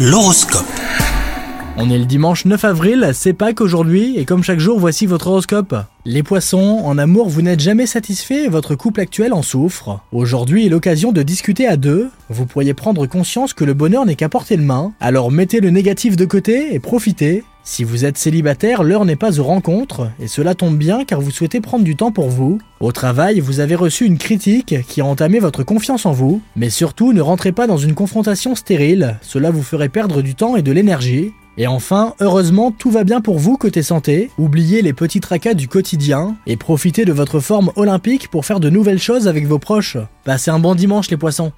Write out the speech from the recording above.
L'horoscope. On est le dimanche 9 avril, c'est Pâques aujourd'hui, et comme chaque jour, voici votre horoscope. Les poissons, en amour, vous n'êtes jamais satisfait et votre couple actuel en souffre. Aujourd'hui est l'occasion de discuter à deux. Vous pourriez prendre conscience que le bonheur n'est qu'à portée de main, alors mettez le négatif de côté et profitez. Si vous êtes célibataire, l'heure n'est pas aux rencontres, et cela tombe bien car vous souhaitez prendre du temps pour vous. Au travail, vous avez reçu une critique qui a entamé votre confiance en vous, mais surtout ne rentrez pas dans une confrontation stérile, cela vous ferait perdre du temps et de l'énergie. Et enfin, heureusement, tout va bien pour vous côté santé. Oubliez les petits tracas du quotidien et profitez de votre forme olympique pour faire de nouvelles choses avec vos proches. Passez un bon dimanche les poissons